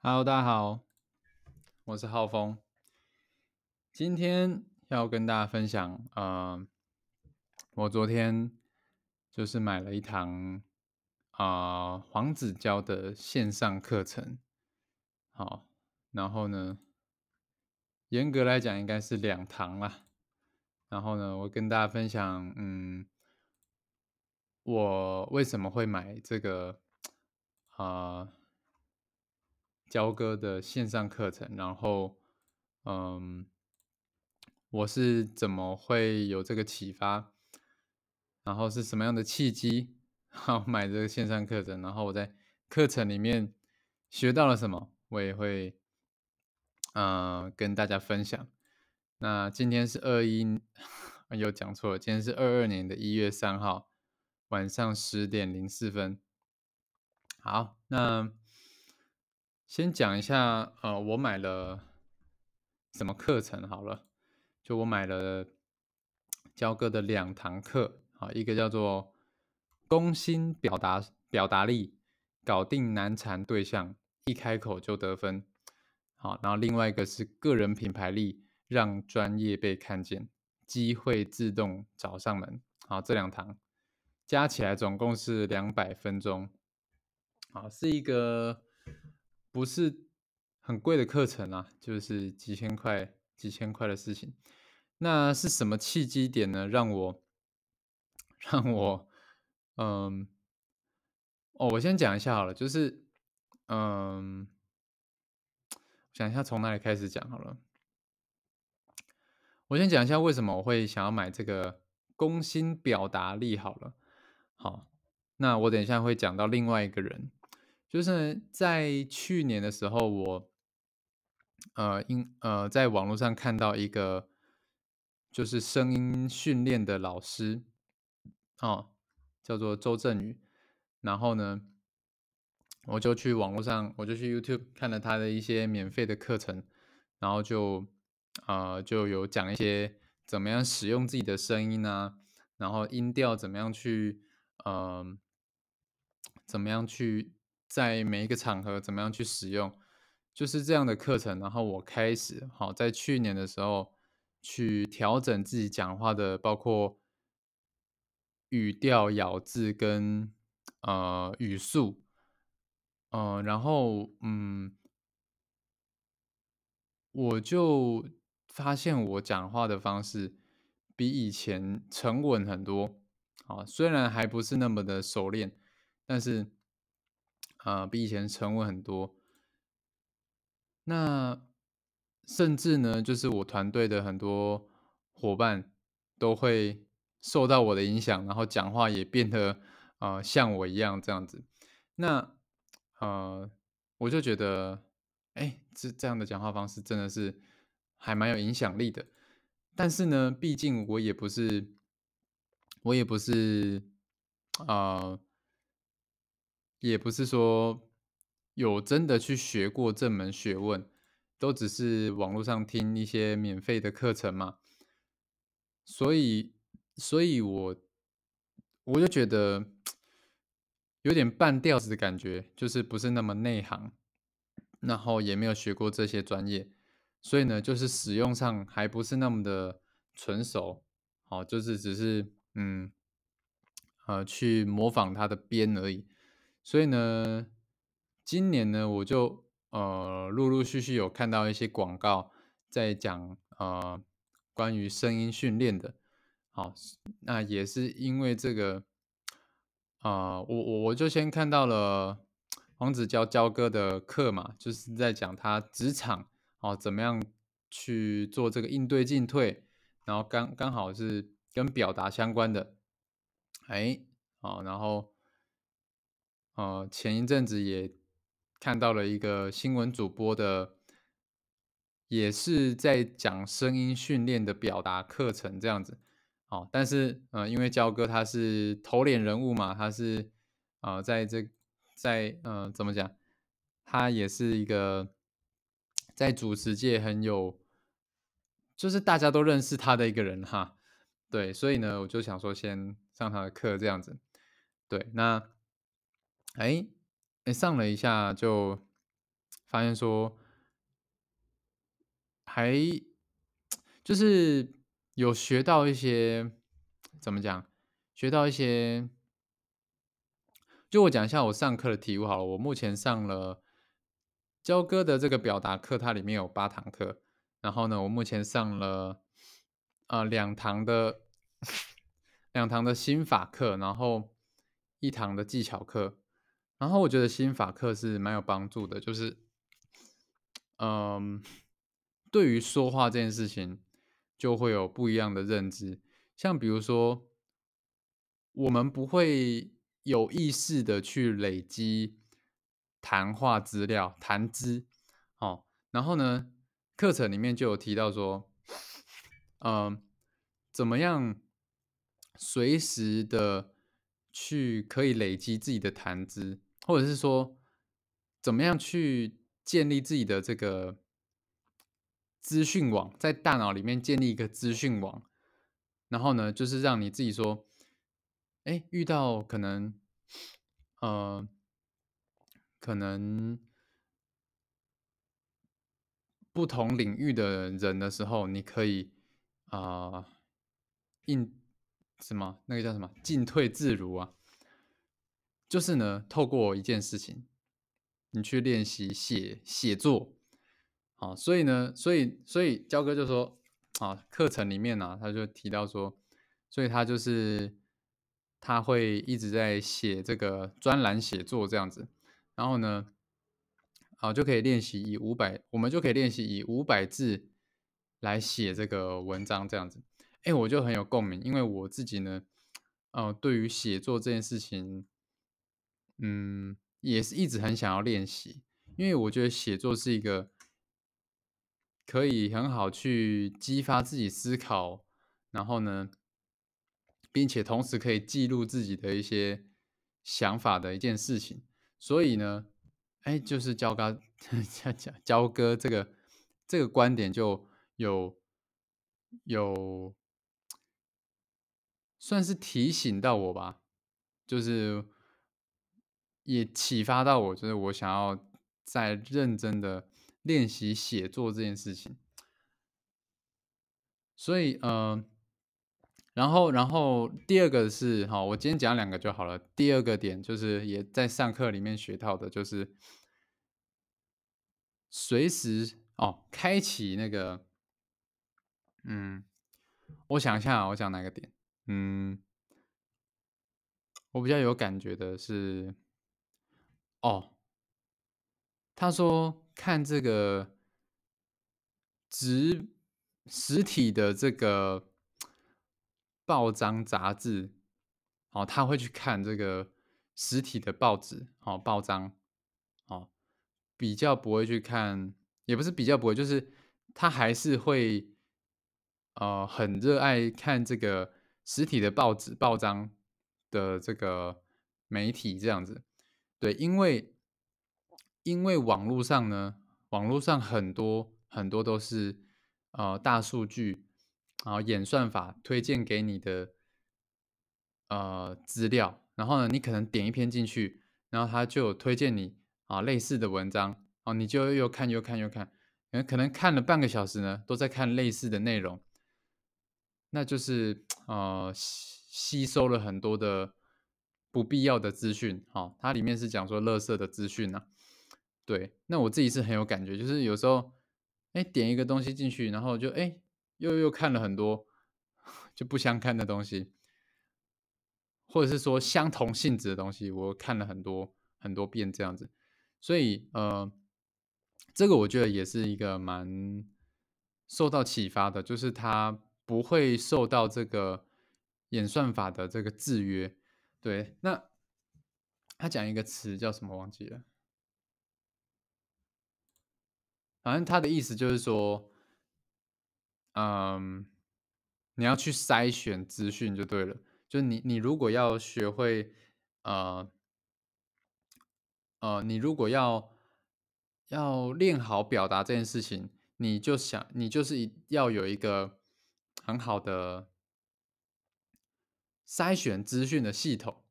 Hello，大家好，我是浩峰。今天要跟大家分享，呃，我昨天就是买了一堂啊、黄子佼的线上课程。好，然后呢，严格来讲应该是两堂啦。然后呢，我跟大家分享，嗯，我为什么会买这个啊、交割的线上课程，然后，嗯，我是怎么会有这个启发，然后是什么样的契机，好买这个线上课程，然后我在课程里面学到了什么，我也会，嗯，跟大家分享。那今天是二一，又讲错了，今天是二二年的一月三号晚上十点零四分。好，那先讲一下，呃，我买了什么课程好了。就我买了焦哥的两堂课，啊，一个叫做攻心表达表达力，搞定难缠对象，一开口就得分。好，然后另外一个是个人品牌力，让专业被看见，机会自动找上门。好，这两堂加起来总共是两百分钟。好，是一个不是很贵的课程啊，就是几千块、几千块的事情。那是什么契机点呢？让我 让我嗯哦，我先讲一下好了，就是嗯，想一下从哪里开始讲好了。我先讲一下为什么我会想要买这个攻心表达力好了。好，那我等一下会讲到另外一个人，就是在去年的时候，我呃因呃在网络上看到一个就是声音训练的老师，哦，叫做周振宇，然后呢，我就去网络上，我就去 YouTube 看了他的一些免费的课程，然后就呃就有讲一些怎么样使用自己的声音啊，然后音调怎么样去，嗯、怎么样去在每一个场合怎么样去使用，就是这样的课程。然后我开始好在去年的时候去调整自己讲话的，包括语调、咬字跟呃语速，呃，然后嗯，我就发现我讲话的方式比以前沉稳很多。啊，虽然还不是那么的熟练，但是、呃比以前沉稳很多。那甚至呢，就是我团队的很多伙伴都会受到我的影响，然后讲话也变得呃像我一样这样子。那呃，我就觉得，哎，这这样的讲话方式真的是还蛮有影响力的。但是呢，毕竟我也不是，我也不是，呃，也不是说有真的去学过这门学问，都只是网络上听一些免费的课程嘛。所以，所以我我就觉得有点半吊子的感觉，就是不是那么内行，然后也没有学过这些专业，所以呢，就是使用上还不是那么的纯熟，好，就是只是嗯呃去模仿它的编而已。所以呢，今年呢，我就呃陆陆续续有看到一些广告在讲呃关于声音训练的，好，那也是因为这个，啊、我我我就先看到了黄子佼佼哥的课嘛，就是在讲他职场哦怎么样去做这个应对进退，然后刚刚好是跟表达相关的，哎，好，然后呃前一阵子也看到了一个新闻主播的，也是在讲声音训练的表达课程这样子。哦，但是呃，因为焦哥他是头脸人物嘛，他是呃，在这在呃怎么讲，他也是一个在主持界很有，就是大家都认识他的一个人哈。对，所以呢，我就想说先上他的课这样子。对，那哎上了一下就发现说还就是有学到一些怎么讲，学到一些就我讲一下我上课的题目好了，我目前上了焦哥的这个表达课，它里面有八堂课，然后呢，我目前上了呃两堂的 两堂的心法课，然后一堂的技巧课，然后我觉得心法课是蛮有帮助的，就是嗯，对于说话这件事情就会有不一样的认知，像比如说我们不会。有意识的去累积谈话资料、谈资，哦，然后呢，课程里面就有提到说，嗯，怎么样随时的去可以累积自己的谈资，或者是说，怎么样去建立自己的这个资讯网，在大脑里面建立一个资讯网，然后呢，就是让你自己说。哎，遇到可能，呃，可能不同领域的人的时候，你可以啊，应什么？那个叫什么？进退自如啊。就是呢，透过一件事情，你去练习写写作，好，所以呢，所以所以焦哥就说，啊，课程里面呢，他就提到说，所以他就是。他会一直在写这个专栏写作这样子，然后呢，啊就可以练习以五百，我们就可以练习以五百字来写这个文章这样子。哎，我就很有共鸣，因为我自己呢，呃，对于写作这件事情，嗯，也是一直很想要练习，因为我觉得写作是一个可以很好去激发自己思考，然后呢。并且同时可以记录自己的一些想法的一件事情，所以呢，哎，就是焦哥焦焦哥这个这个观点就有有算是提醒到我吧，就是也启发到我，就是我想要在认真的练习写作这件事情，所以嗯。然后，然后第二个是哈，我今天讲两个就好了。第二个点就是也在上课里面学到的，就是随时哦，开启那个，嗯，我想一下，我讲哪个点？嗯，我比较有感觉的是，哦，他说看这个实实体的这个。报章杂志，哦，他会去看这个实体的报纸，哦，报章，哦，比较不会去看，也不是比较不会，就是他还是会，呃，很热爱看这个实体的报纸、报章的这个媒体这样子，对，因为因为网络上呢，网络上很多很多都是呃大数据。然后演算法推荐给你的呃资料，然后呢，你可能点一篇进去，然后他就推荐你啊类似的文章，哦，你就又看又看又看，可能看了半个小时呢，都在看类似的内容，那就是 呃吸收了很多的不必要的资讯，哈，它里面是讲说垃圾的资讯呢，对，那我自己是很有感觉，就是有时候哎点一个东西进去，然后就哎。又又看了很多 就不相看的东西，或者是说相同性质的东西，我看了很多很多遍这样子，所以呃，这个我觉得也是一个蛮受到启发的，就是它不会受到这个演算法的这个制约。对，那他讲一个词叫什么忘记了，反正他的意思就是说。嗯，你要去筛选资讯就对了。就是你，你如果要学会，呃，呃，你如果要要练好表达这件事情，你就想，你就是要有一个很好的筛选资讯的系统，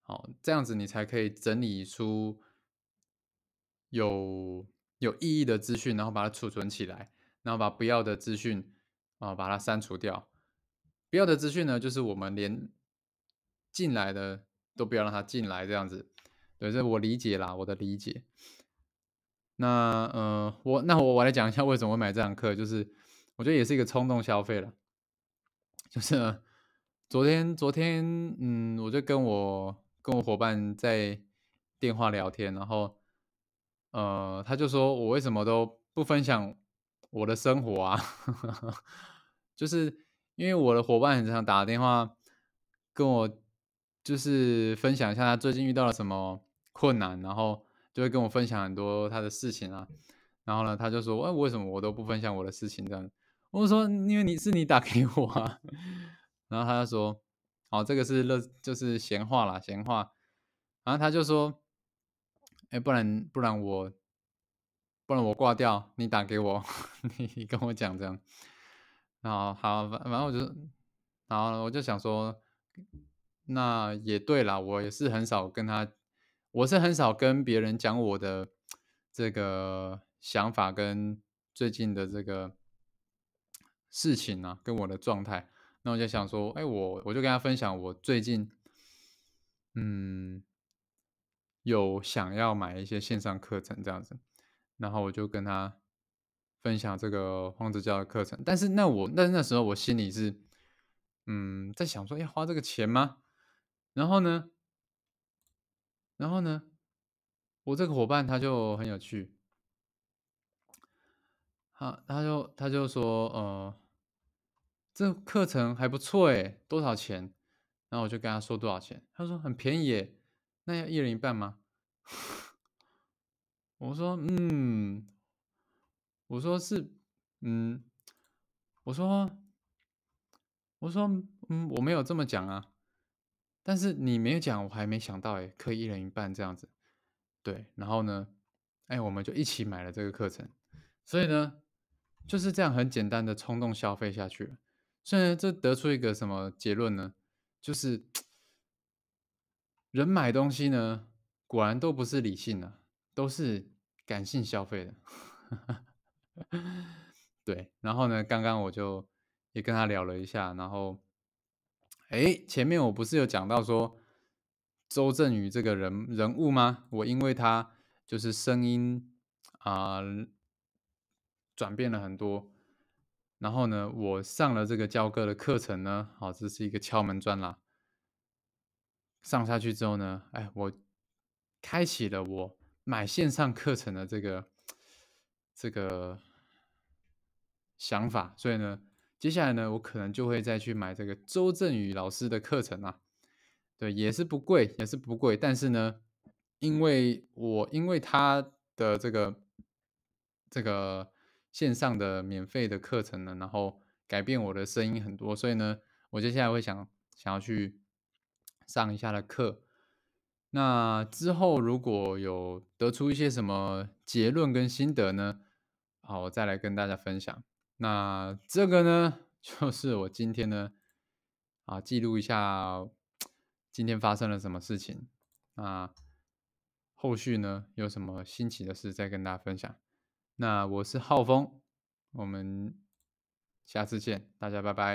好，这样子你才可以整理出有有意义的资讯，然后把它储存起来，然后把不要的资讯啊把它删除掉。不要的资讯呢，就是我们连进来的都不要让它进来，这样子。对，这我理解啦，我的理解。那呃，我那我我来讲一下为什么会买这堂课，就是我觉得也是一个冲动消费了。就是昨天昨天，嗯，我就跟我跟我伙伴在电话聊天，然后呃，他就说我为什么都不分享我的生活啊？就是因为我的伙伴很常打电话跟我，就是分享一下他最近遇到了什么困难，然后就会跟我分享很多他的事情啊。然后呢，他就说，哎，为什么我都不分享我的事情？这样，我说，因为你是你打给我啊。然后他就说，哦，这个是乐，就是闲话啦，闲话。然后他就说，哎，不然不然我，不然我挂掉，你打给我，你跟我讲这样。然后好，反反正我就，然后我就想说，那也对啦，我也是很少跟他，我是很少跟别人讲我的这个想法跟最近的这个事情啊，跟我的状态。那我就想说，哎，我我就跟他分享我最近，嗯，有想要买一些线上课程这样子，然后我就跟他。分享这个黄子教的课程，但是那我那那时候我心里是，嗯，在想说要花这个钱吗？然后呢，然后呢，我这个伙伴他就很有趣，他他就他就说，呃，这课程还不错诶，多少钱？然后我就跟他说多少钱，他说很便宜诶，那要一人一半吗？我说，嗯。我说是，嗯，我说，我说，嗯，我没有这么讲啊，但是你没有讲，我还没想到，哎，可以一人一半这样子，对，然后呢，哎，我们就一起买了这个课程，所以呢，就是这样很简单的冲动消费下去了，所以这得出一个什么结论呢？就是 人买东西呢，果然都不是理性的，都是感性消费的。对，然后呢？刚刚我就也跟他聊了一下，然后，哎，前面我不是有讲到说周正宇这个人人物吗？我因为他就是声音啊转变了很多，然后呢，我上了这个教哥的课程呢，好，这是一个敲门砖啦。上下去之后呢，哎，我开启了我买线上课程的这个这个。想法，所以呢，接下来呢，我可能就会再去买这个周正宇老师的课程啊。对，也是不贵，也是不贵。但是呢，因为我因为他的这个这个线上的免费的课程呢，然后改变我的声音很多，所以呢，我接下来会想想要去上一下的课。那之后如果有得出一些什么结论跟心得呢，好，我再来跟大家分享。那这个呢，就是我今天呢，啊，记录一下今天发生了什么事情。那后续呢，有什么新奇的事再跟大家分享。那我是浩峰，我们下次见，大家拜拜。